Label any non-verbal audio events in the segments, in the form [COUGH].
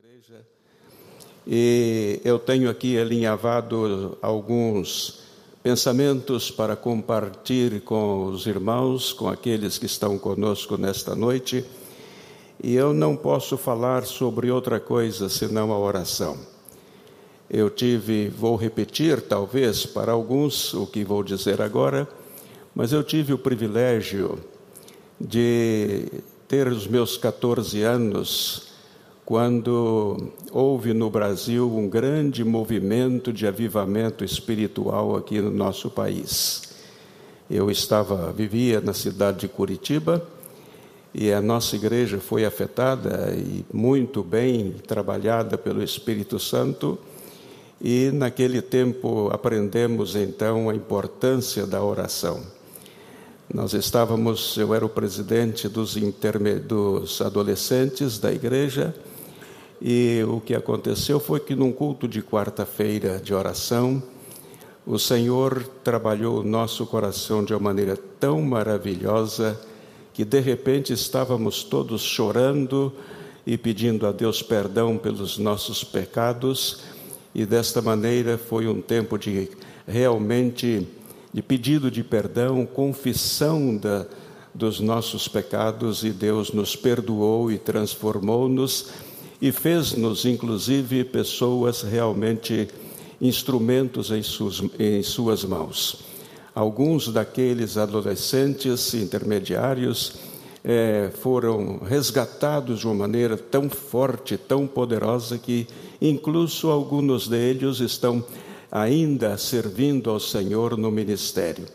igreja e eu tenho aqui alinhavado alguns pensamentos para compartilhar com os irmãos, com aqueles que estão conosco nesta noite. E eu não posso falar sobre outra coisa senão a oração. Eu tive, vou repetir talvez para alguns o que vou dizer agora, mas eu tive o privilégio de ter os meus 14 anos quando houve no Brasil um grande movimento de avivamento espiritual aqui no nosso país. Eu estava, vivia na cidade de Curitiba e a nossa igreja foi afetada e muito bem trabalhada pelo Espírito Santo. E naquele tempo aprendemos então a importância da oração. Nós estávamos, eu era o presidente dos, dos adolescentes da igreja e o que aconteceu foi que num culto de quarta-feira de oração, o Senhor trabalhou o nosso coração de uma maneira tão maravilhosa que de repente estávamos todos chorando e pedindo a Deus perdão pelos nossos pecados, e desta maneira foi um tempo de realmente de pedido de perdão, confissão da, dos nossos pecados, e Deus nos perdoou e transformou-nos e fez-nos, inclusive, pessoas realmente instrumentos em suas, em suas mãos. Alguns daqueles adolescentes intermediários é, foram resgatados de uma maneira tão forte, tão poderosa, que incluso alguns deles estão ainda servindo ao Senhor no ministério.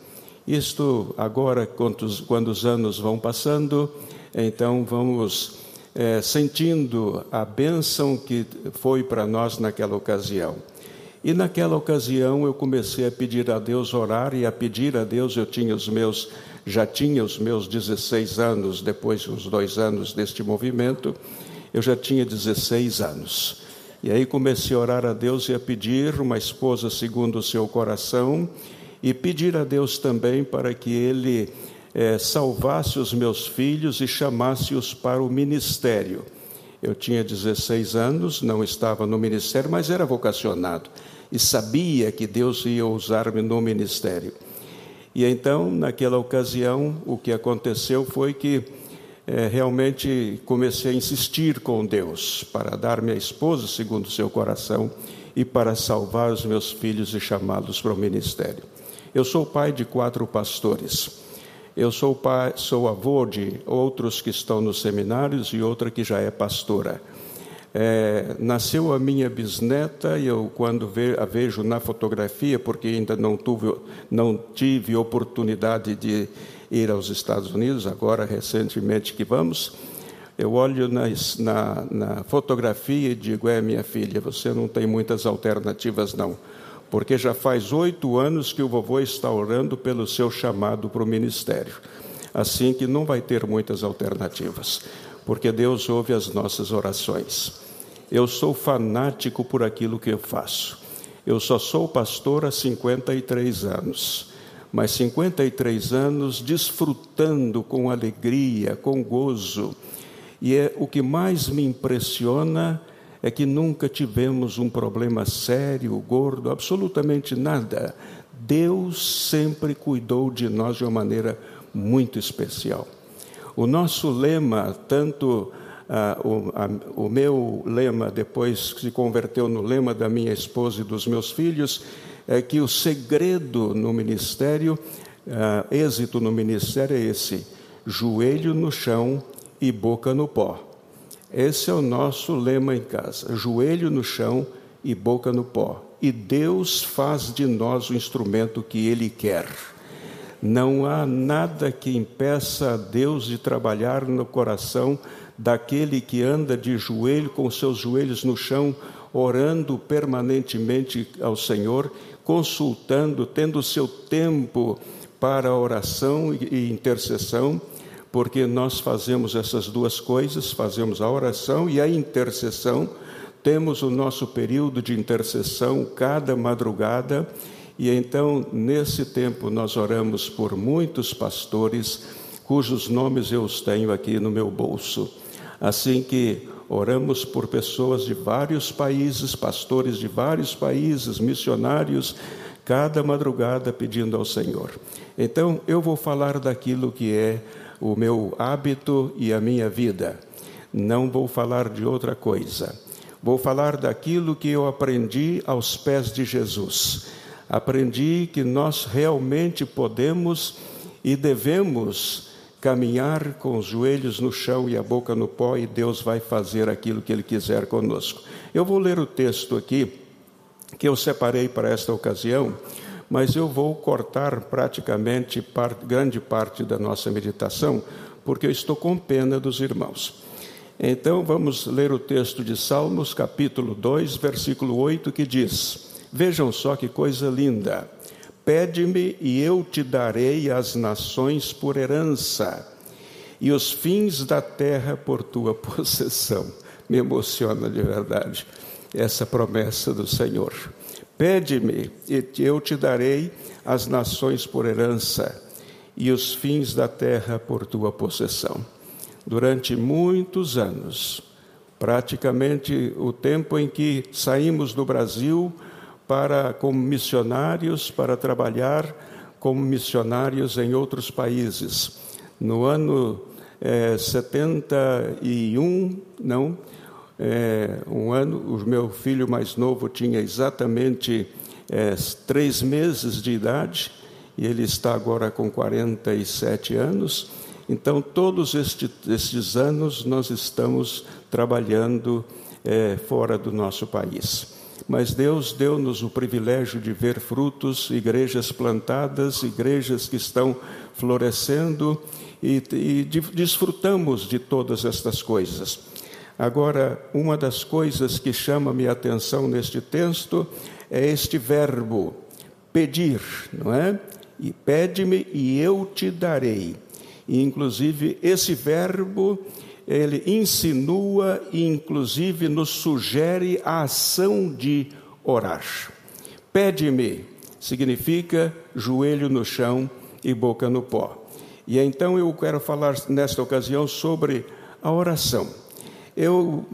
Isto agora, quando quando os anos vão passando, então vamos é, sentindo a bênção que foi para nós naquela ocasião. E naquela ocasião eu comecei a pedir a Deus orar e a pedir a Deus, eu tinha os meus, já tinha os meus 16 anos, depois dos dois anos deste movimento, eu já tinha 16 anos. E aí comecei a orar a Deus e a pedir uma esposa segundo o seu coração e pedir a Deus também para que Ele é, salvasse os meus filhos e chamasse-os para o ministério. Eu tinha 16 anos, não estava no ministério, mas era vocacionado e sabia que Deus ia usar-me no ministério. E então, naquela ocasião, o que aconteceu foi que é, realmente comecei a insistir com Deus para dar minha esposa segundo o seu coração e para salvar os meus filhos e chamá-los para o ministério. Eu sou pai de quatro pastores. Eu sou pai, sou avô de outros que estão nos seminários e outra que já é pastora. É, nasceu a minha bisneta e eu quando ve, a vejo na fotografia, porque ainda não tive, não tive oportunidade de ir aos Estados Unidos, agora recentemente que vamos, eu olho na, na, na fotografia e digo, é minha filha, você não tem muitas alternativas não porque já faz oito anos que o vovô está orando pelo seu chamado para o ministério. Assim que não vai ter muitas alternativas, porque Deus ouve as nossas orações. Eu sou fanático por aquilo que eu faço. Eu só sou pastor há 53 anos, mas 53 anos desfrutando com alegria, com gozo. E é o que mais me impressiona é que nunca tivemos um problema sério, gordo, absolutamente nada. Deus sempre cuidou de nós de uma maneira muito especial. O nosso lema, tanto ah, o, a, o, meu lema, depois se converteu no lema da minha esposa e dos meus filhos, é que o segredo no ministério, ah, êxito no ministério é esse: joelho no chão e boca no pó. Esse é o nosso lema em casa: joelho no chão e boca no pó. E Deus faz de nós o instrumento que Ele quer. Não há nada que impeça a Deus de trabalhar no coração daquele que anda de joelho, com seus joelhos no chão, orando permanentemente ao Senhor, consultando, tendo seu tempo para oração e intercessão porque nós fazemos essas duas coisas, fazemos a oração e a intercessão. Temos o nosso período de intercessão cada madrugada, e então, nesse tempo, nós oramos por muitos pastores, cujos nomes eu os tenho aqui no meu bolso. Assim que oramos por pessoas de vários países, pastores de vários países, missionários, cada madrugada pedindo ao Senhor. Então, eu vou falar daquilo que é o meu hábito e a minha vida. Não vou falar de outra coisa. Vou falar daquilo que eu aprendi aos pés de Jesus. Aprendi que nós realmente podemos e devemos caminhar com os joelhos no chão e a boca no pó, e Deus vai fazer aquilo que Ele quiser conosco. Eu vou ler o texto aqui, que eu separei para esta ocasião, mas eu vou cortar praticamente grande parte da nossa meditação, porque eu estou com pena dos irmãos. Então vamos ler o texto de Salmos, capítulo 2, versículo 8, que diz: Vejam só que coisa linda. Pede-me e eu te darei as nações por herança e os fins da terra por tua [LAUGHS] possessão. Me emociona de verdade essa promessa do Senhor. Pede-me e eu te darei as nações por herança e os fins da terra por tua possessão. Durante muitos anos, praticamente o tempo em que saímos do Brasil para como missionários para trabalhar como missionários em outros países. No ano é, 71, não, é, um ano, o meu filho mais novo tinha exatamente é, três meses de idade e ele está agora com 47 anos. Então, todos este, estes anos nós estamos trabalhando é, fora do nosso país mas Deus deu-nos o privilégio de ver frutos, igrejas plantadas, igrejas que estão florescendo e, e de, desfrutamos de todas estas coisas. Agora, uma das coisas que chama minha atenção neste texto é este verbo pedir, não é? E pede-me e eu te darei. E, inclusive, esse verbo ele insinua e, inclusive, nos sugere a ação de orar. Pede-me significa joelho no chão e boca no pó. E então eu quero falar nesta ocasião sobre a oração. Eu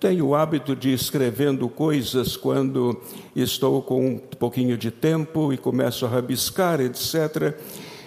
tenho o hábito de escrevendo coisas quando estou com um pouquinho de tempo e começo a rabiscar, etc.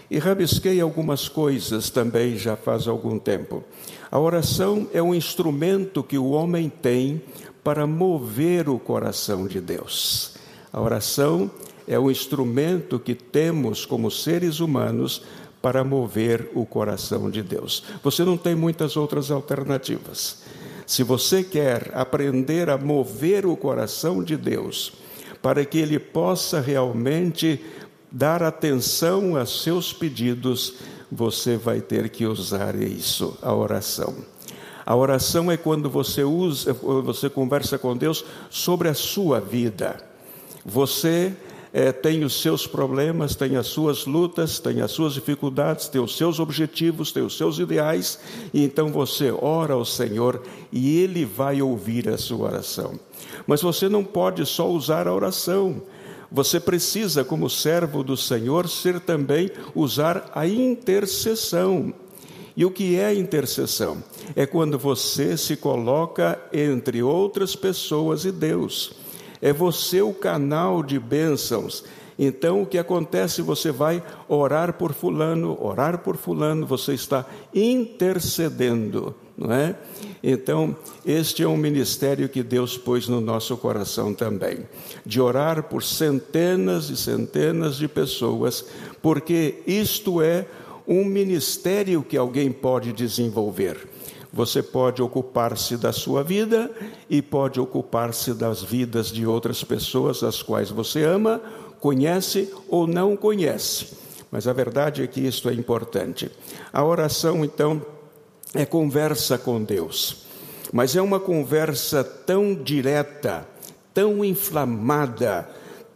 E rabisquei algumas coisas também já faz algum tempo. A oração é um instrumento que o homem tem para mover o coração de Deus. A oração é o instrumento que temos como seres humanos para mover o coração de Deus. Você não tem muitas outras alternativas. Se você quer aprender a mover o coração de Deus, para que ele possa realmente dar atenção a seus pedidos, você vai ter que usar isso, a oração. A oração é quando você usa, você conversa com Deus sobre a sua vida. Você é, tem os seus problemas, tem as suas lutas, tem as suas dificuldades, tem os seus objetivos, tem os seus ideais, e então você ora ao Senhor e Ele vai ouvir a sua oração. Mas você não pode só usar a oração, você precisa, como servo do Senhor, ser também usar a intercessão. E o que é intercessão? É quando você se coloca entre outras pessoas e Deus. É você o canal de bênçãos. Então, o que acontece? Você vai orar por Fulano, orar por Fulano, você está intercedendo não é? Então, este é um ministério que Deus pôs no nosso coração também, de orar por centenas e centenas de pessoas, porque isto é um ministério que alguém pode desenvolver. Você pode ocupar-se da sua vida e pode ocupar-se das vidas de outras pessoas, as quais você ama, conhece ou não conhece. Mas a verdade é que isto é importante. A oração, então, é conversa com Deus, mas é uma conversa tão direta, tão inflamada,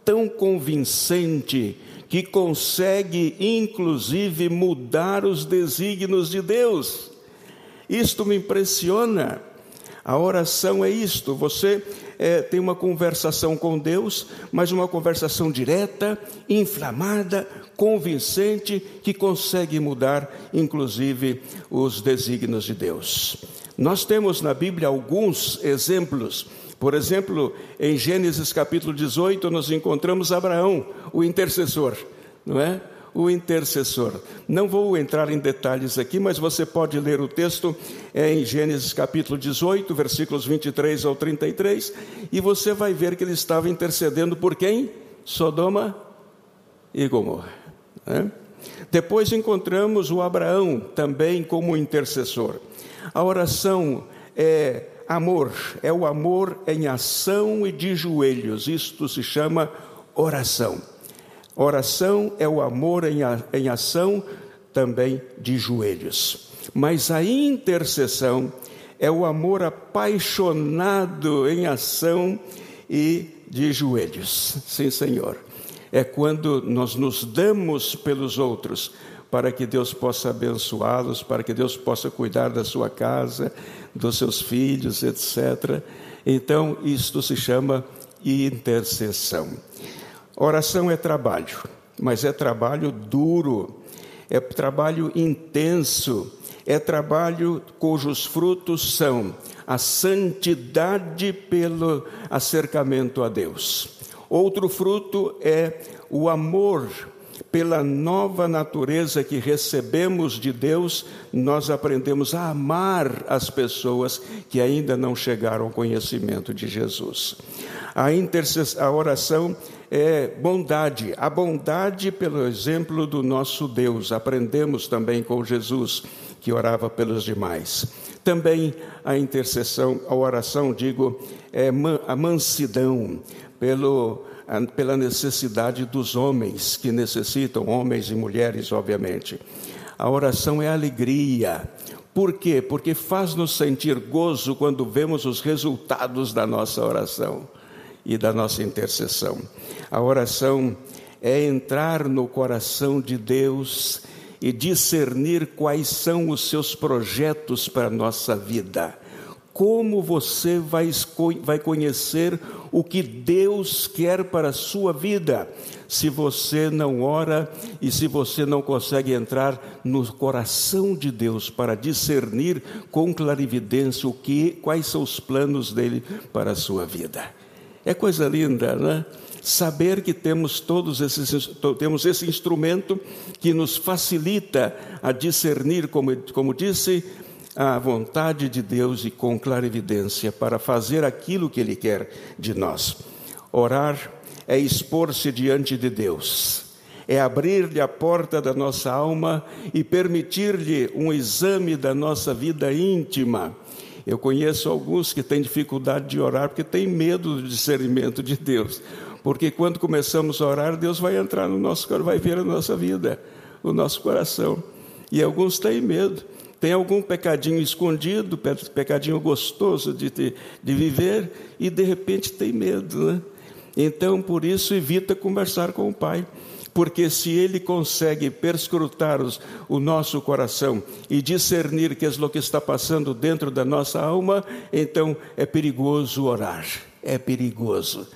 tão convincente, que consegue inclusive mudar os desígnios de Deus. Isto me impressiona. A oração é isto: você é, tem uma conversação com Deus, mas uma conversação direta, inflamada, convincente, que consegue mudar, inclusive, os desígnios de Deus. Nós temos na Bíblia alguns exemplos. Por exemplo, em Gênesis capítulo 18, nós encontramos Abraão, o intercessor, não é? O intercessor. Não vou entrar em detalhes aqui, mas você pode ler o texto em Gênesis capítulo 18, versículos 23 ao 33, e você vai ver que ele estava intercedendo por quem? Sodoma e Gomorra. Né? Depois encontramos o Abraão também como intercessor. A oração é amor, é o amor em ação e de joelhos. Isto se chama oração. Oração é o amor em, a, em ação também de joelhos. Mas a intercessão é o amor apaixonado em ação e de joelhos. Sim, Senhor é quando nós nos damos pelos outros, para que Deus possa abençoá-los, para que Deus possa cuidar da sua casa, dos seus filhos, etc. Então, isto se chama intercessão. Oração é trabalho, mas é trabalho duro, é trabalho intenso, é trabalho cujos frutos são a santidade pelo acercamento a Deus Outro fruto é o amor pela nova natureza que recebemos de Deus, nós aprendemos a amar as pessoas que ainda não chegaram ao conhecimento de Jesus. A, a oração é bondade, a bondade pelo exemplo do nosso Deus. Aprendemos também com Jesus, que orava pelos demais. Também a intercessão, a oração, digo, é a mansidão, pelo, pela necessidade dos homens que necessitam, homens e mulheres, obviamente. A oração é alegria. Por quê? Porque faz-nos sentir gozo quando vemos os resultados da nossa oração e da nossa intercessão. A oração é entrar no coração de Deus e discernir quais são os seus projetos para a nossa vida como você vai, conhecer o que Deus quer para a sua vida, se você não ora e se você não consegue entrar no coração de Deus para discernir com clarividência o que, quais são os planos dele para a sua vida. É coisa linda, né? Saber que temos todos esses temos esse instrumento que nos facilita a discernir, como, como disse, à vontade de Deus e com clarividência para fazer aquilo que Ele quer de nós. Orar é expor-se diante de Deus, é abrir-lhe a porta da nossa alma e permitir-lhe um exame da nossa vida íntima. Eu conheço alguns que têm dificuldade de orar porque têm medo do discernimento de Deus. Porque quando começamos a orar, Deus vai entrar no nosso coração, vai ver a nossa vida, o nosso coração. E alguns têm medo tem algum pecadinho escondido, pecadinho gostoso de, de, de viver, e de repente tem medo, né? Então, por isso, evita conversar com o Pai, porque se Ele consegue perscrutar os, o nosso coração e discernir que é o que está passando dentro da nossa alma, então é perigoso orar, é perigoso.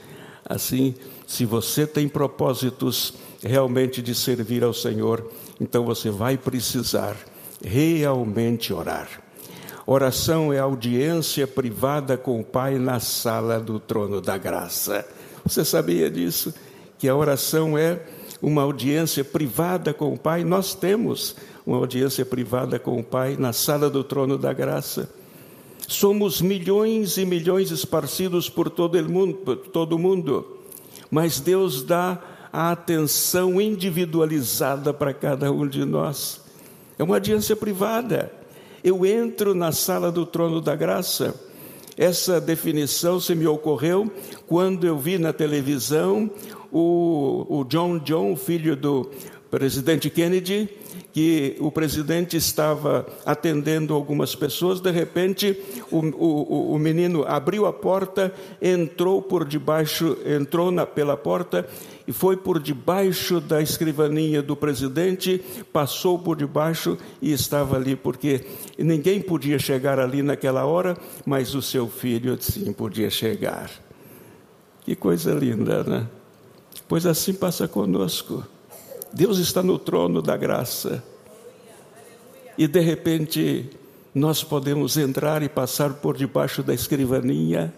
Assim, se você tem propósitos realmente de servir ao Senhor, então você vai precisar realmente orar. Oração é audiência privada com o Pai na sala do trono da graça. Você sabia disso? Que a oração é uma audiência privada com o Pai? Nós temos uma audiência privada com o Pai na sala do trono da graça. Somos milhões e milhões esparcidos por todo o mundo, por todo mundo mas Deus dá a atenção individualizada para cada um de nós. É uma audiência privada. Eu entro na sala do trono da graça. Essa definição se me ocorreu quando eu vi na televisão o, o John John, filho do presidente Kennedy, que o presidente estava atendendo algumas pessoas, de repente o, o, o menino abriu a porta, entrou por debaixo, entrou na, pela porta e foi por debaixo da escrivaninha do presidente, passou por debaixo e estava ali, porque ninguém podia chegar ali naquela hora, mas o seu filho sim podia chegar. Que coisa linda, né? Pois assim passa conosco. Deus está no trono da graça. E de repente nós podemos entrar e passar por debaixo da escrivaninha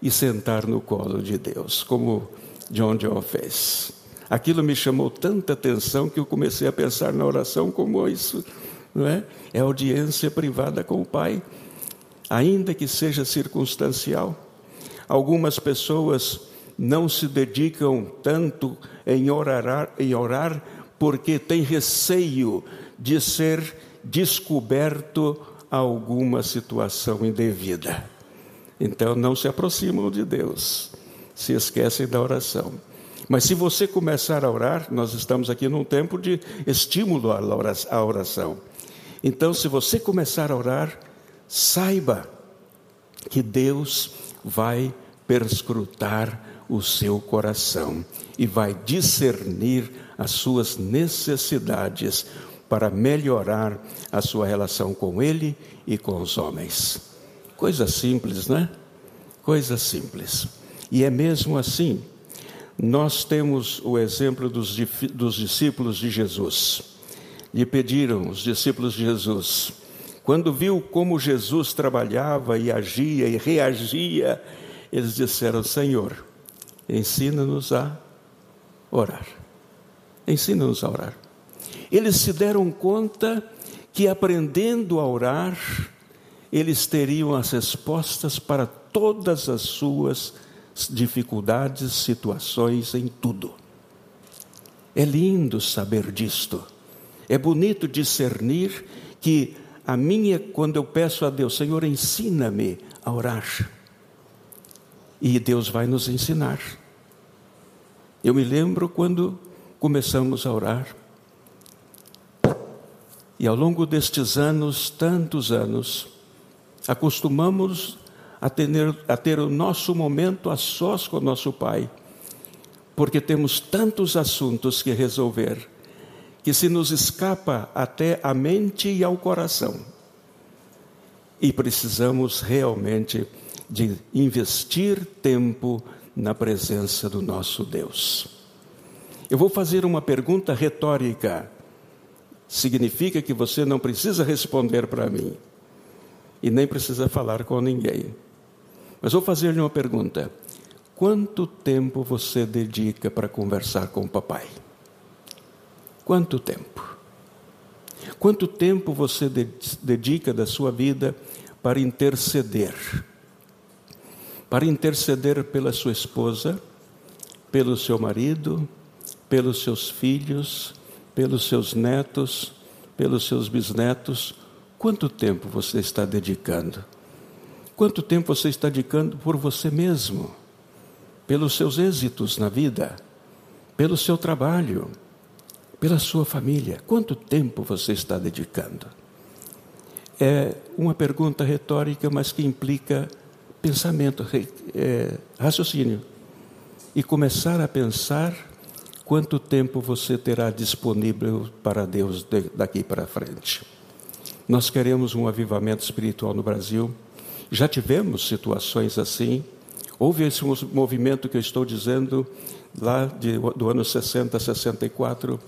e sentar no colo de Deus, como John John fez. Aquilo me chamou tanta atenção que eu comecei a pensar na oração como isso, não é? É audiência privada com o Pai, ainda que seja circunstancial. Algumas pessoas não se dedicam tanto em orar, em orar porque têm receio de ser descoberto alguma situação indevida. Então não se aproximam de Deus, se esquecem da oração. Mas se você começar a orar, nós estamos aqui num tempo de estímulo à oração. Então, se você começar a orar, saiba que Deus vai perscrutar o seu coração e vai discernir as suas necessidades para melhorar a sua relação com Ele e com os homens. Coisa simples, né? Coisa simples. E é mesmo assim nós temos o exemplo dos, dos discípulos de Jesus. Lhe pediram os discípulos de Jesus, quando viu como Jesus trabalhava e agia e reagia, eles disseram: Senhor, ensina-nos a orar. Ensina-nos a orar. Eles se deram conta que aprendendo a orar, eles teriam as respostas para todas as suas dificuldades, situações, em tudo. É lindo saber disto. É bonito discernir que a minha, quando eu peço a Deus, Senhor, ensina-me a orar. E Deus vai nos ensinar. Eu me lembro quando começamos a orar. E ao longo destes anos, tantos anos, acostumamos a ter, a ter o nosso momento a sós com o nosso Pai, porque temos tantos assuntos que resolver, que se nos escapa até a mente e ao coração. E precisamos realmente de investir tempo na presença do nosso Deus. Eu vou fazer uma pergunta retórica. Significa que você não precisa responder para mim e nem precisa falar com ninguém. Mas vou fazer-lhe uma pergunta: quanto tempo você dedica para conversar com o papai? Quanto tempo? Quanto tempo você dedica da sua vida para interceder? Para interceder pela sua esposa, pelo seu marido, pelos seus filhos, pelos seus netos, pelos seus bisnetos. Quanto tempo você está dedicando? Quanto tempo você está dedicando por você mesmo, pelos seus êxitos na vida, pelo seu trabalho, pela sua família? Quanto tempo você está dedicando? É uma pergunta retórica, mas que implica pensamento, é, raciocínio. E começar a pensar quanto tempo você terá disponível para Deus daqui para frente. Nós queremos um avivamento espiritual no Brasil já tivemos situações assim. Houve esse movimento que eu estou dizendo lá de, do ano 60, 64.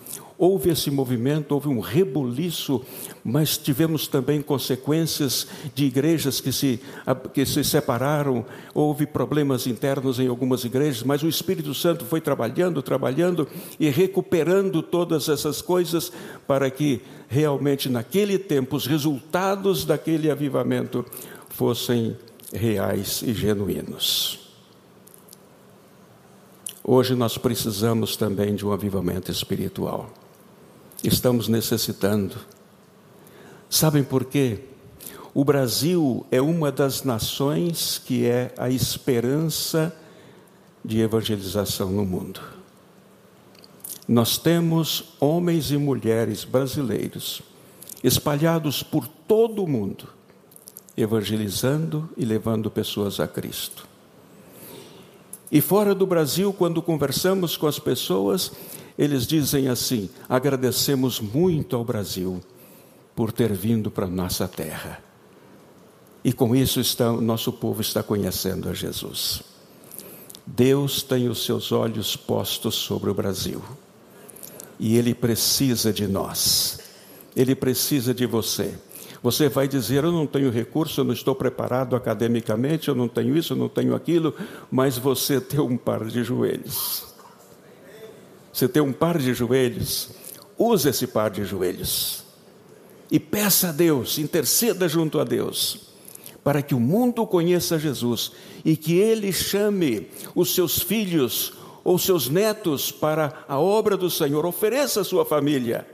Houve esse movimento, houve um rebuliço, mas tivemos também consequências de igrejas que se, que se separaram, houve problemas internos em algumas igrejas, mas o Espírito Santo foi trabalhando, trabalhando e recuperando todas essas coisas para que realmente naquele tempo os resultados daquele avivamento fossem reais e genuínos. Hoje nós precisamos também de um avivamento espiritual. Estamos necessitando. Sabem por quê? O Brasil é uma das nações que é a esperança de evangelização no mundo. Nós temos homens e mulheres brasileiros espalhados por todo o mundo evangelizando e levando pessoas a Cristo. E fora do Brasil, quando conversamos com as pessoas, eles dizem assim: agradecemos muito ao Brasil por ter vindo para nossa terra. E com isso está, nosso povo está conhecendo a Jesus. Deus tem os seus olhos postos sobre o Brasil. E Ele precisa de nós. Ele precisa de você. Você vai dizer: Eu não tenho recurso, eu não estou preparado academicamente, eu não tenho isso, eu não tenho aquilo, mas você tem um par de joelhos. Você tem um par de joelhos, use esse par de joelhos e peça a Deus, interceda junto a Deus, para que o mundo conheça Jesus e que ele chame os seus filhos ou seus netos para a obra do Senhor, ofereça a sua família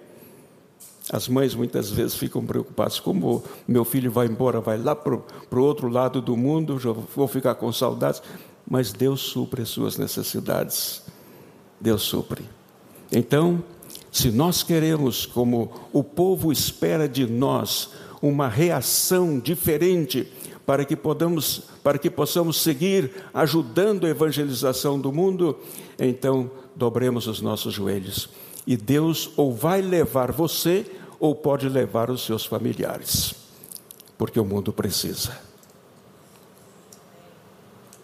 as mães muitas vezes ficam preocupadas: como meu filho vai embora, vai lá para o outro lado do mundo, já vou ficar com saudades. Mas Deus supre as suas necessidades. Deus supre. Então, se nós queremos, como o povo espera de nós, uma reação diferente para que podamos, para que possamos seguir ajudando a evangelização do mundo, então dobremos os nossos joelhos e Deus ou vai levar você ou pode levar os seus familiares, porque o mundo precisa.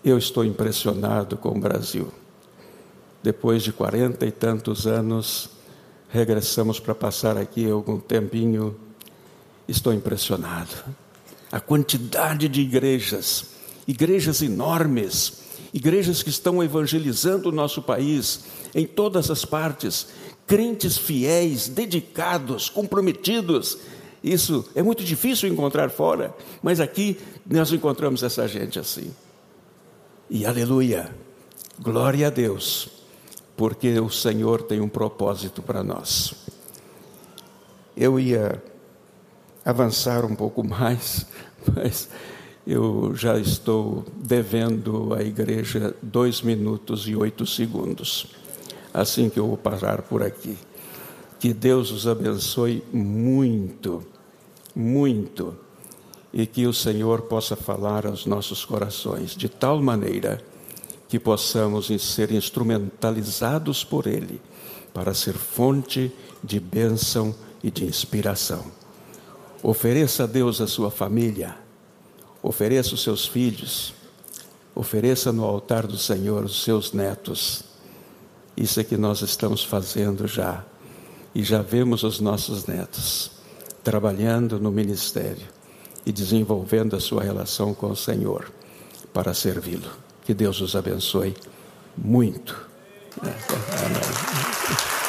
Eu estou impressionado com o Brasil. Depois de quarenta e tantos anos, regressamos para passar aqui algum tempinho. Estou impressionado. A quantidade de igrejas, igrejas enormes, igrejas que estão evangelizando o nosso país em todas as partes, crentes fiéis, dedicados, comprometidos. Isso é muito difícil encontrar fora, mas aqui nós encontramos essa gente assim. E aleluia, glória a Deus, porque o Senhor tem um propósito para nós. Eu ia avançar um pouco mais, [LAUGHS] mas eu já estou devendo à igreja dois minutos e oito segundos assim que eu vou parar por aqui. Que Deus os abençoe muito, muito, e que o Senhor possa falar aos nossos corações de tal maneira que possamos ser instrumentalizados por Ele para ser fonte de bênção e de inspiração. Ofereça a Deus a sua família, ofereça os seus filhos, ofereça no altar do Senhor os seus netos isso é que nós estamos fazendo já. E já vemos os nossos netos trabalhando no ministério e desenvolvendo a sua relação com o Senhor para servi-lo. Que Deus os abençoe muito. Amém.